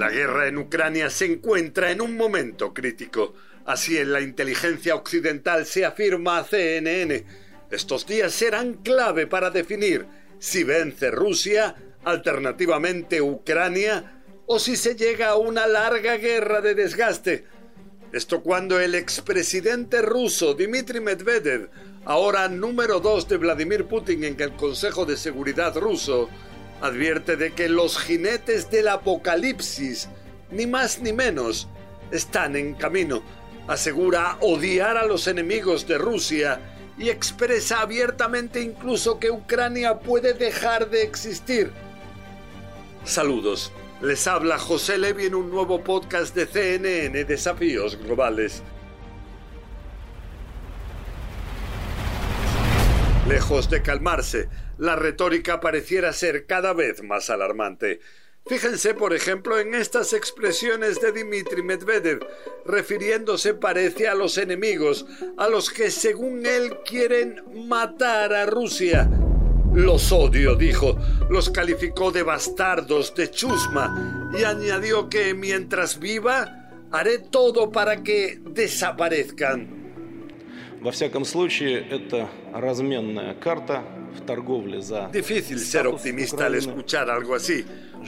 La guerra en Ucrania se encuentra en un momento crítico. Así en la inteligencia occidental se afirma CNN. Estos días serán clave para definir si vence Rusia, alternativamente Ucrania, o si se llega a una larga guerra de desgaste. Esto cuando el expresidente ruso Dmitry Medvedev, ahora número dos de Vladimir Putin en el Consejo de Seguridad ruso, advierte de que los jinetes del apocalipsis, ni más ni menos, están en camino. Asegura odiar a los enemigos de Rusia y expresa abiertamente incluso que Ucrania puede dejar de existir. Saludos. Les habla José Levi en un nuevo podcast de CNN Desafíos Globales. Lejos de calmarse, la retórica pareciera ser cada vez más alarmante. Fíjense, por ejemplo, en estas expresiones de Dmitry Medvedev, refiriéndose parece a los enemigos, a los que según él quieren matar a Rusia. Los odio, dijo. Los calificó de bastardos, de chusma, y añadió que mientras viva, haré todo para que desaparezcan. Difícil ser optimista al escuchar algo así,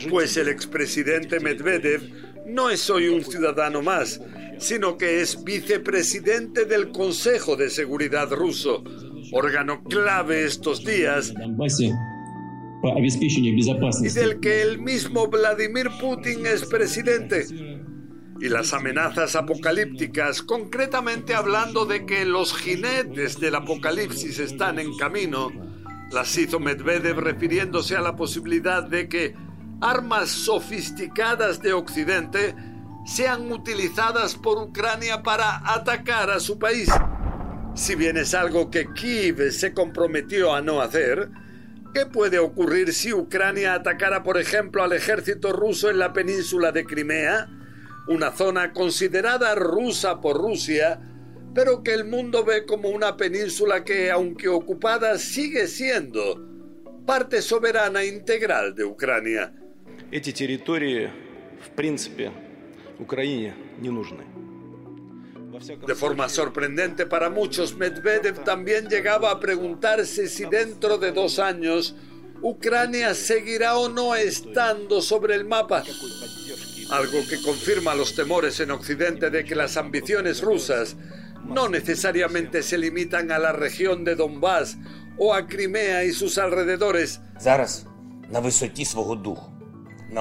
pues el expresidente Medvedev no es hoy un ciudadano más, sino que es vicepresidente del Consejo de Seguridad ruso, órgano clave estos días y del que el mismo Vladimir Putin es presidente. Y las amenazas apocalípticas, concretamente hablando de que los jinetes del apocalipsis están en camino, las hizo Medvedev refiriéndose a la posibilidad de que armas sofisticadas de Occidente sean utilizadas por Ucrania para atacar a su país. Si bien es algo que Kiev se comprometió a no hacer, ¿qué puede ocurrir si Ucrania atacara, por ejemplo, al ejército ruso en la península de Crimea, una zona considerada rusa por Rusia, pero que el mundo ve como una península que, aunque ocupada, sigue siendo parte soberana integral de Ucrania? Эти территории, в принципе, Украине не нужны. De forma sorprendente para muchos, Medvedev también llegaba a preguntarse si dentro de dos años Ucrania seguirá o no estando sobre el mapa. Algo que confirma los temores en Occidente de que las ambiciones rusas no necesariamente se limitan a la región de Donbass o a Crimea y sus alrededores.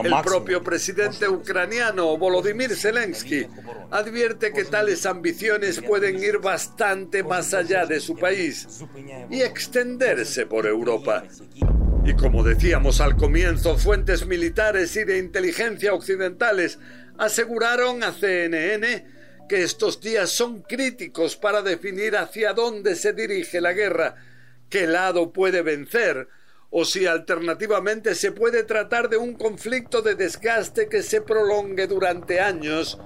El propio presidente ucraniano Volodymyr Zelensky advierte que tales ambiciones pueden ir bastante más allá de su país y extenderse por Europa. Y como decíamos al comienzo, fuentes militares y de inteligencia occidentales aseguraron a CNN que estos días son críticos para definir hacia dónde se dirige la guerra, qué lado puede vencer, o si alternativamente se puede tratar de un conflicto de desgaste que se prolongue durante años,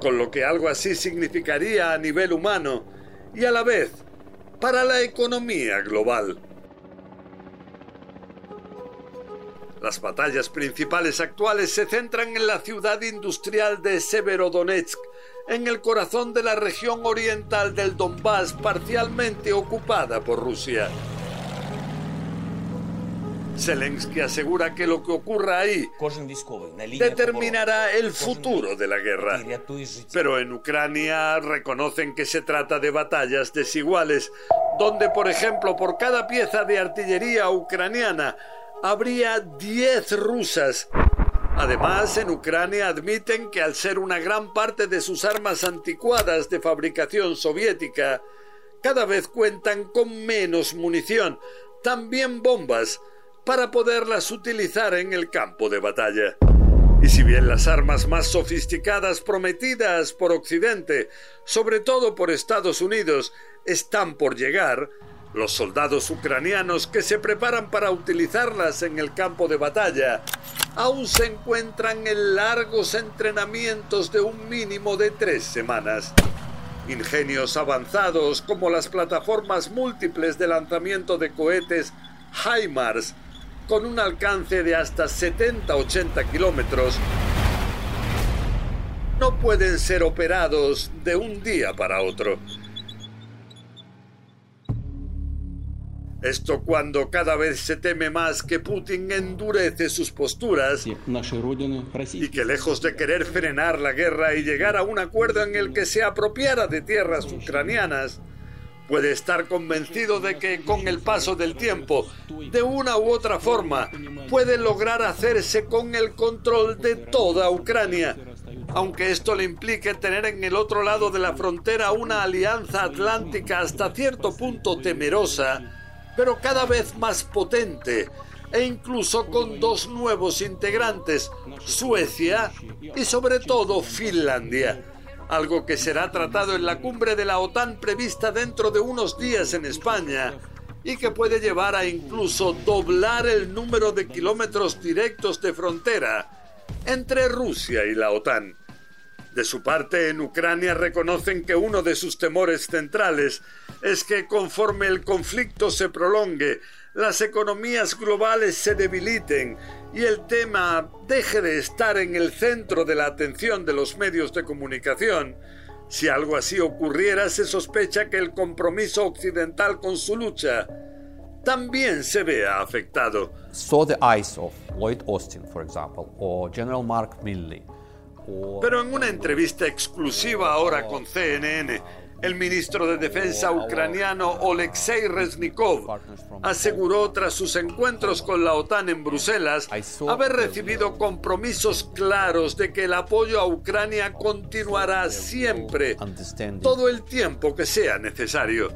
con lo que algo así significaría a nivel humano y a la vez para la economía global. Las batallas principales actuales se centran en la ciudad industrial de Severodonetsk, en el corazón de la región oriental del Donbass parcialmente ocupada por Rusia. Zelensky asegura que lo que ocurra ahí determinará el futuro de la guerra. Pero en Ucrania reconocen que se trata de batallas desiguales, donde, por ejemplo, por cada pieza de artillería ucraniana habría 10 rusas. Además, en Ucrania admiten que al ser una gran parte de sus armas anticuadas de fabricación soviética, cada vez cuentan con menos munición, también bombas, para poderlas utilizar en el campo de batalla. Y si bien las armas más sofisticadas prometidas por Occidente, sobre todo por Estados Unidos, están por llegar, los soldados ucranianos que se preparan para utilizarlas en el campo de batalla aún se encuentran en largos entrenamientos de un mínimo de tres semanas. Ingenios avanzados como las plataformas múltiples de lanzamiento de cohetes HIMARS con un alcance de hasta 70-80 kilómetros, no pueden ser operados de un día para otro. Esto cuando cada vez se teme más que Putin endurece sus posturas y que lejos de querer frenar la guerra y llegar a un acuerdo en el que se apropiara de tierras ucranianas, puede estar convencido de que con el paso del tiempo, de una u otra forma, puede lograr hacerse con el control de toda Ucrania, aunque esto le implique tener en el otro lado de la frontera una alianza atlántica hasta cierto punto temerosa, pero cada vez más potente, e incluso con dos nuevos integrantes, Suecia y sobre todo Finlandia algo que será tratado en la cumbre de la OTAN prevista dentro de unos días en España y que puede llevar a incluso doblar el número de kilómetros directos de frontera entre Rusia y la OTAN. De su parte, en Ucrania reconocen que uno de sus temores centrales es que conforme el conflicto se prolongue, las economías globales se debiliten y el tema deje de estar en el centro de la atención de los medios de comunicación, si algo así ocurriera, se sospecha que el compromiso occidental con su lucha también se vea afectado. the eyes of Lloyd Austin, for example, or General Mark Milley. Pero en una entrevista exclusiva ahora con CNN, el ministro de Defensa ucraniano Oleksiy Reznikov aseguró tras sus encuentros con la OTAN en Bruselas haber recibido compromisos claros de que el apoyo a Ucrania continuará siempre, todo el tiempo que sea necesario.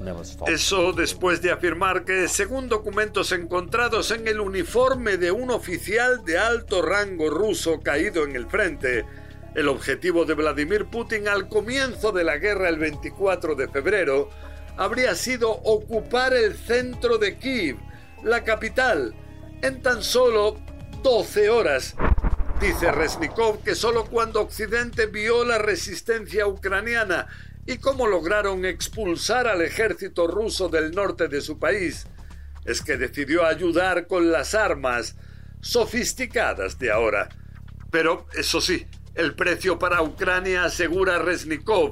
Eso después de afirmar que, según documentos encontrados en el uniforme de un oficial de alto rango ruso caído en el frente, el objetivo de Vladimir Putin al comienzo de la guerra el 24 de febrero habría sido ocupar el centro de Kiev, la capital, en tan solo 12 horas. Dice Resnikov que solo cuando Occidente vio la resistencia ucraniana y cómo lograron expulsar al ejército ruso del norte de su país, es que decidió ayudar con las armas sofisticadas de ahora. Pero, eso sí, el precio para Ucrania, asegura Resnikov,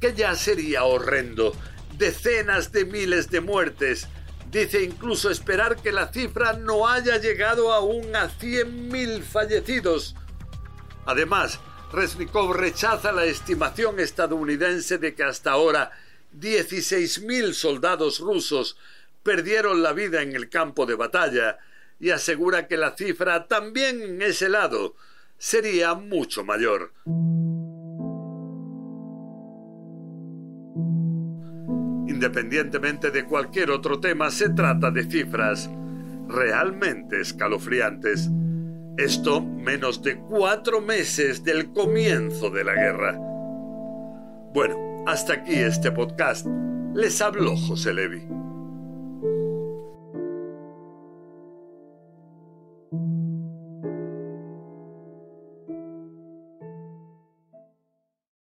que ya sería horrendo. Decenas de miles de muertes. Dice incluso esperar que la cifra no haya llegado aún a 100.000 fallecidos. Además, Resnikov rechaza la estimación estadounidense de que hasta ahora 16.000 soldados rusos perdieron la vida en el campo de batalla y asegura que la cifra también en ese sería mucho mayor. Independientemente de cualquier otro tema, se trata de cifras realmente escalofriantes. Esto menos de cuatro meses del comienzo de la guerra. Bueno, hasta aquí este podcast. Les habló José Levi.